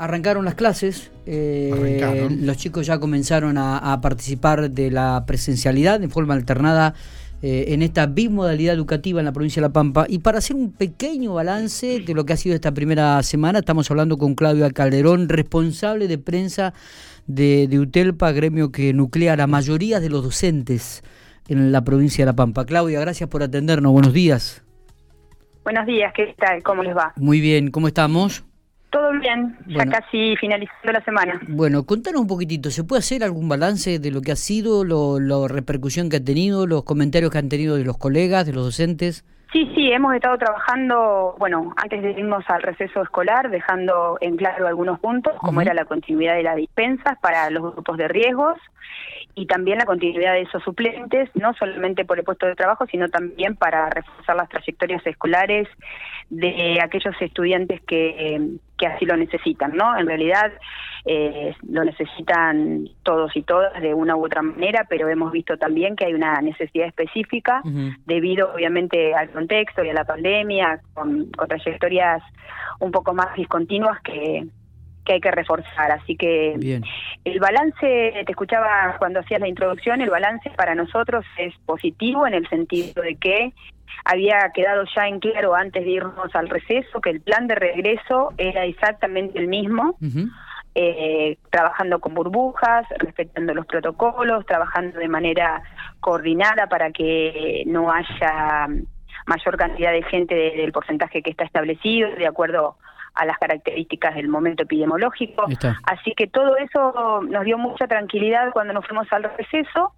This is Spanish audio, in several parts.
Arrancaron las clases, eh, los chicos ya comenzaron a, participar de la presencialidad de forma alternada eh, en esta bimodalidad educativa en la provincia de La Pampa. Y para hacer un pequeño balance de lo que ha sido esta primera semana, estamos hablando con Claudia Calderón, responsable de prensa de, de UTELPA, gremio que nuclea a la mayoría de los docentes en la provincia de La Pampa. Claudia, gracias por atendernos, buenos días. Buenos días, ¿qué tal? ¿Cómo les va? Muy bien, ¿cómo estamos? Todo bien, ya casi finalizando la semana. Bueno, contanos un poquitito, ¿se puede hacer algún balance de lo que ha sido, la repercusión que ha tenido, los comentarios que han tenido de los colegas, de los docentes? Sí, sí, hemos estado trabajando, bueno, antes de irnos al receso escolar, dejando en claro algunos puntos, como era la continuidad de las dispensas para los grupos de riesgos y también la continuidad de esos suplentes, no solamente por el puesto de trabajo, sino también para reforzar las trayectorias escolares de aquellos estudiantes que, que así lo necesitan, ¿no? En realidad eh, lo necesitan todos y todas de una u otra manera, pero hemos visto también que hay una necesidad específica debido obviamente al contexto y a la pandemia, con, con trayectorias un poco más discontinuas que, que hay que reforzar. Así que el balance, te escuchaba cuando hacías la introducción, el balance para nosotros es positivo en el sentido de que había quedado ya en claro antes de irnos al receso que el plan de regreso era exactamente el mismo. Eh, trabajando con burbujas, respetando los protocolos, trabajando de manera coordinada para que no haya mayor cantidad de gente del porcentaje que está establecido, de acuerdo a las características del momento epidemiológico. Así que todo eso nos dio mucha tranquilidad cuando nos fuimos al receso.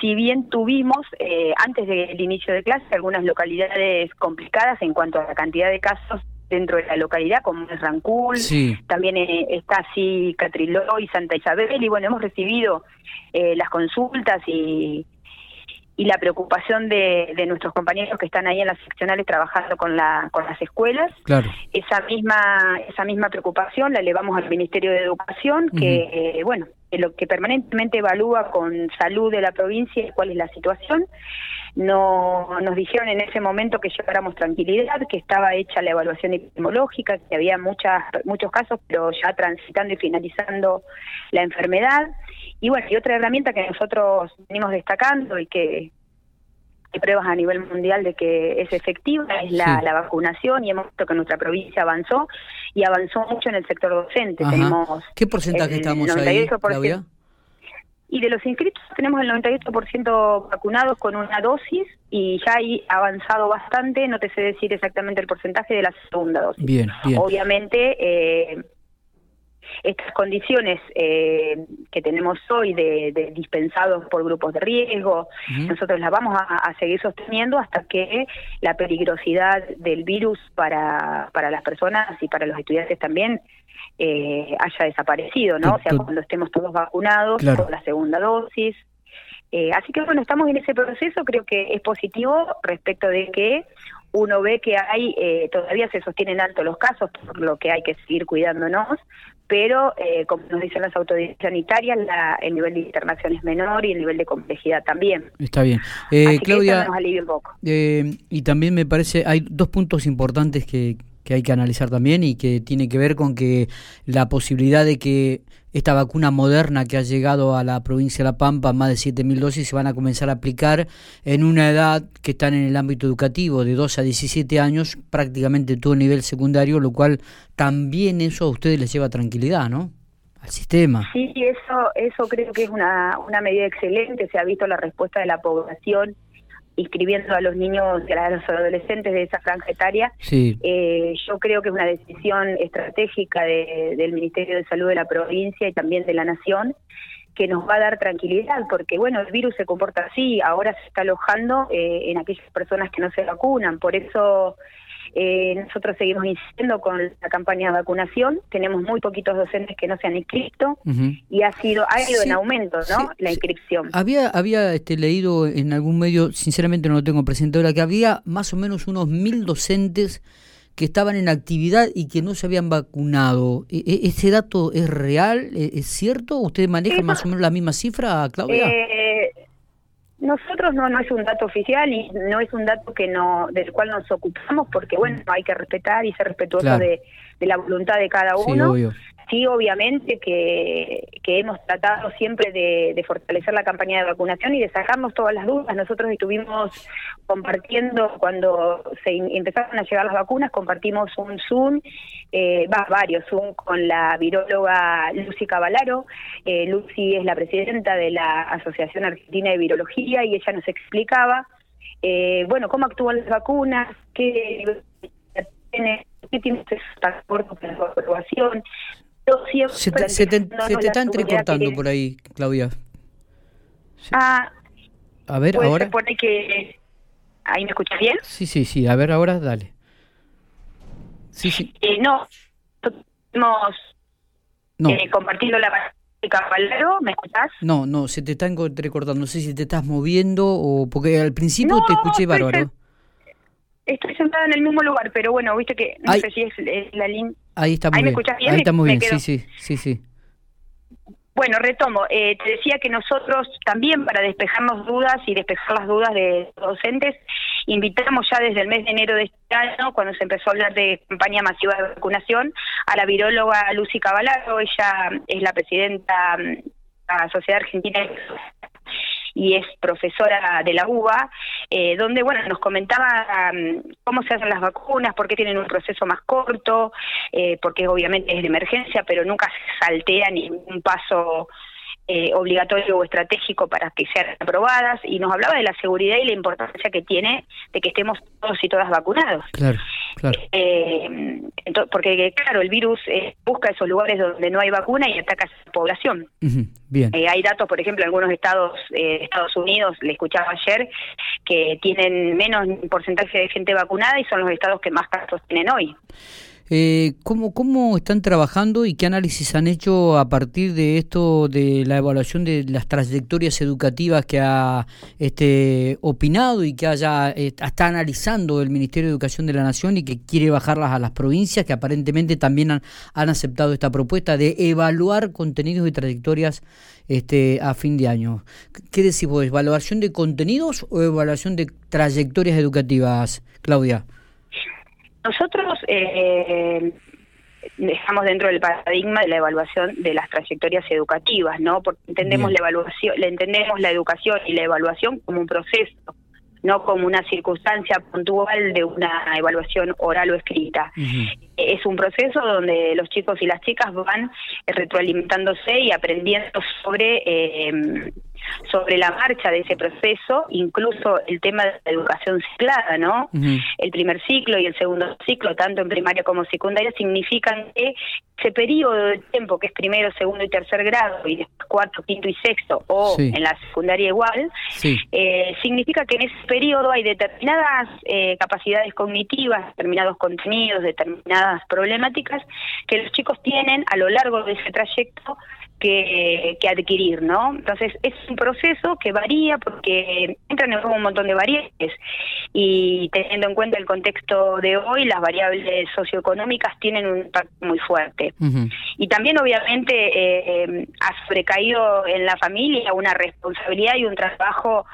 Si bien tuvimos, eh, antes del inicio de clase, algunas localidades complicadas en cuanto a la cantidad de casos dentro de la localidad, como es Rancul, también eh, está así Catriló y Santa Isabel, y bueno, hemos recibido eh, las consultas y, y la preocupación de, de, nuestros compañeros que están ahí en las seccionales trabajando con la con las escuelas. Claro. esa misma esa misma preocupación la elevamos al Ministerio de Educación que eh, bueno lo que permanentemente evalúa con salud de la provincia cuál es la situación. No nos dijeron en ese momento que lleváramos tranquilidad que estaba hecha la evaluación epidemiológica que había muchas muchos casos pero ya transitando y finalizando la enfermedad. Y bueno, y otra herramienta que nosotros venimos destacando y que hay pruebas a nivel mundial de que es efectiva es la, vacunación y hemos visto que nuestra provincia avanzó y avanzó mucho en el sector docente. Tenemos ¿Qué porcentaje estamos ahí, Claudia? Y de los inscritos tenemos el 98% vacunados con una dosis y ya hay avanzado bastante, no te sé decir exactamente el porcentaje de la segunda dosis. Bien, bien. Obviamente, eh, estas condiciones eh, que tenemos hoy de, dispensados por grupos de riesgo, nosotros las vamos a, seguir sosteniendo hasta que la peligrosidad del virus para, para las personas y para los estudiantes también eh, haya desaparecido, ¿no? O sea, cuando estemos todos vacunados con la segunda dosis. Eh, así que bueno, estamos en ese proceso, creo que es positivo respecto de que uno ve que hay, todavía se sostienen alto los casos, por lo que hay que seguir cuidándonos, pero eh, como nos dicen las autoridades sanitarias, la, el nivel de internación es menor y el nivel de complejidad también. Está bien. Eh, Claudia, nos alivia un poco. Eh, y también me parece, hay dos puntos importantes que, que hay que analizar también y que tiene que ver con que la posibilidad de que esta vacuna moderna que ha llegado a la provincia de La Pampa, más de 7.000 dosis, se van a comenzar a aplicar en una edad que están en el ámbito educativo, de 2 a 17 años, prácticamente todo nivel secundario, lo cual también eso a ustedes les lleva tranquilidad, ¿no? Al sistema. Sí, eso, eso creo que es una, una medida excelente, se ha visto la respuesta de la población inscribiendo a los niños y a los adolescentes de esa franja etaria, eh, yo creo que es una decisión estratégica del Ministerio de Salud de la provincia y también de la Nación que nos va a dar tranquilidad, porque bueno, el virus se comporta así, ahora se está alojando eh, en aquellas personas que no se vacunan, por eso eh, nosotros seguimos insistiendo con la campaña de vacunación. Tenemos muy poquitos docentes que no se han inscrito y ha sido ha ido en aumento, ¿no? La inscripción. Había había este, leído en algún medio, sinceramente no lo tengo presente ahora, que había más o menos unos mil docentes que estaban en actividad y que no se habían vacunado. ¿E, e, ¿Ese dato es real? ¿E, ¿Es cierto? ¿Usted maneja más o menos la misma cifra, Claudia? Eh, nosotros no, no es un dato oficial y no es un dato que no del cual nos ocupamos porque, bueno, hay que respetar y ser respetuoso de, la voluntad de cada uno. Sí, obviamente que, hemos tratado siempre de, fortalecer la campaña de vacunación y de sacarnos todas las dudas. Nosotros estuvimos compartiendo, cuando se empezaron a llegar las vacunas, compartimos un Zoom, eh, varios Zoom con la viróloga Lucy Cavalaro. Eh, Lucy es la presidenta de la Asociación Argentina de Virología y ella nos explicaba, eh, bueno, cómo actúan las vacunas, qué tiene, qué tiene transporte para su aprobación, se te, se te, está entrecortando por ahí, Claudia. Ah, a ver, ahora. Se que. ¿Ahí me escuchas bien? Sí, sí, sí. A ver, ahora dale. Sí, sí. Eh, no, estamos no. Eh, compartiendo la Caballero, ¿me escuchás? No, no, se te está entrecortando. No sé si te estás moviendo o. Porque al principio te escuché bárbaro. Estoy sentada en el mismo lugar, pero bueno, viste que no sé si es, la línea. Ahí está muy bien. Ahí está muy bien, sí, sí, sí, sí. Bueno, retomo. Eh, te decía que nosotros también, para despejarnos dudas y despejar las dudas de los docentes, invitamos ya desde el mes de enero de este año, cuando se empezó a hablar de campaña masiva de vacunación, a la viróloga Lucy Cavalaro. Ella es la presidenta mm, de la Sociedad Argentina y es profesora de la UBA, eh, donde bueno nos comentaba cómo se hacen las vacunas, por qué tienen un proceso más corto, eh, porque obviamente es de emergencia, pero nunca se saltea ningún paso eh, obligatorio o estratégico para que sean aprobadas y nos hablaba de la seguridad y la importancia que tiene de que estemos todos y todas vacunados. Claro, claro. Eh, porque, claro, el virus eh, busca esos lugares donde no hay vacuna y ataca a esa población. bien. hay datos, por ejemplo, en algunos estados, Estados Unidos, le escuchaba ayer, que tienen menos porcentaje de gente vacunada y son los estados que más casos tienen hoy. Eh, ¿cómo, ¿Cómo están trabajando y qué análisis han hecho a partir de esto, de la evaluación de las trayectorias educativas que ha este, opinado y que haya, está analizando el Ministerio de Educación de la Nación y que quiere bajarlas a las provincias, que aparentemente también han, han aceptado esta propuesta de evaluar contenidos y trayectorias este, a fin de año? ¿Qué decís vos? ¿Evaluación de contenidos o evaluación de trayectorias educativas, Claudia? Nosotros eh, estamos dentro del paradigma de la evaluación de las trayectorias educativas, ¿no? Porque entendemos la evaluación, le entendemos la educación y la evaluación como un proceso, no como una circunstancia puntual de una evaluación oral o escrita. Es un proceso donde los chicos y las chicas van retroalimentándose y aprendiendo sobre eh, sobre la marcha de ese proceso, incluso el tema de la educación ciclada, ¿no? El primer ciclo y el segundo ciclo, tanto en primaria como secundaria, significan que ese periodo de tiempo que es primero, segundo y tercer grado y después cuarto, quinto y sexto o en la secundaria igual, eh, significa que en ese periodo hay determinadas eh, capacidades cognitivas, determinados contenidos, determinadas problemáticas que los chicos tienen a lo largo de ese trayecto que, adquirir, ¿no? Entonces es un proceso que varía porque entran en juego un montón de variables y teniendo en cuenta el contexto de hoy, las variables socioeconómicas tienen un impacto muy fuerte. Y también obviamente eh, eh, ha sobrecaído en la familia una responsabilidad y un trabajo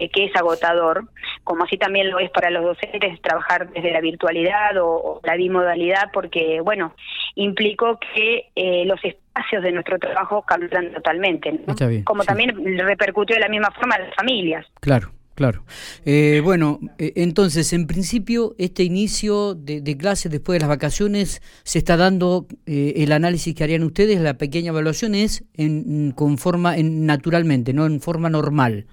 eh, que es agotador, como así también lo es para los docentes trabajar desde la virtualidad o, la bimodalidad, porque, bueno, implicó que eh, los espacios de nuestro trabajo cambian totalmente, como también repercutió de la misma forma en las familias. Claro. Claro. Eh, bueno, entonces, en principio, este inicio de, clases después de las vacaciones se está dando el análisis que harían ustedes, la pequeña evaluación es en, con forma, en, naturalmente, no en forma normal.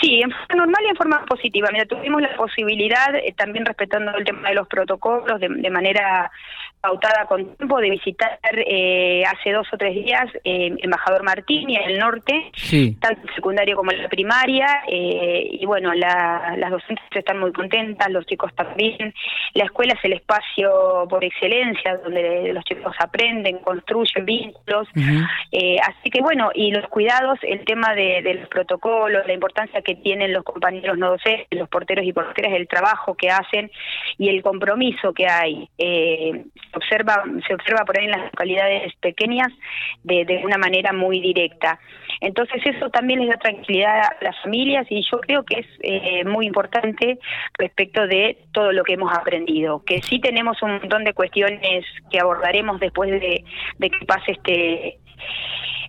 Sí, en forma normal y en forma positiva. Mira, tuvimos la posibilidad, eh, también respetando el tema de los protocolos, de, de manera pautada con tiempo de visitar eh, hace dos o tres días eh, Embajador Martín y el norte, tanto el secundario como la primaria, eh, y bueno, las docentes están muy contentas, los chicos también, la escuela es el espacio por excelencia donde los chicos aprenden, construyen vínculos, eh, así que bueno, y los cuidados, el tema de, los protocolos, la importancia que tienen los compañeros no docentes, los porteros y porteras, el trabajo que hacen y el compromiso que hay. Se observa, se observa por ahí en las localidades pequeñas de, de una manera muy directa. Entonces eso también les da tranquilidad a las familias y yo creo que es eh, muy importante respecto de todo lo que hemos aprendido, que sí tenemos un montón de cuestiones que abordaremos después de, de que pase este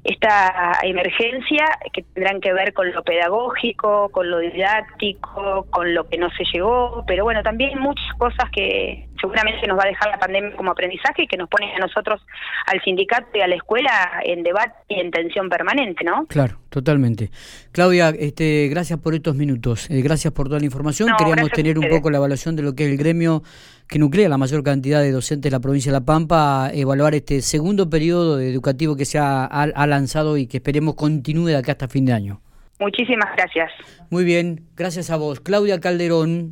esta emergencia que tendrán que ver con lo pedagógico, con lo didáctico, con lo que no se llegó, pero bueno, también muchas cosas que seguramente nos va a dejar la pandemia como aprendizaje y que nos pone a nosotros, al sindicato y a la escuela, en debate y en tensión permanente, ¿no? Claro, totalmente. Claudia, este, gracias por estos minutos, eh, gracias por toda la información. Queríamos tener un poco la evaluación de lo que es el gremio que nuclea la mayor cantidad de docentes de la provincia de La Pampa, evaluar este segundo periodo educativo que se ha, ha lanzado y que esperemos continúe de acá hasta fin de año. Muchísimas gracias. Muy bien, gracias a vos. Claudia Calderón,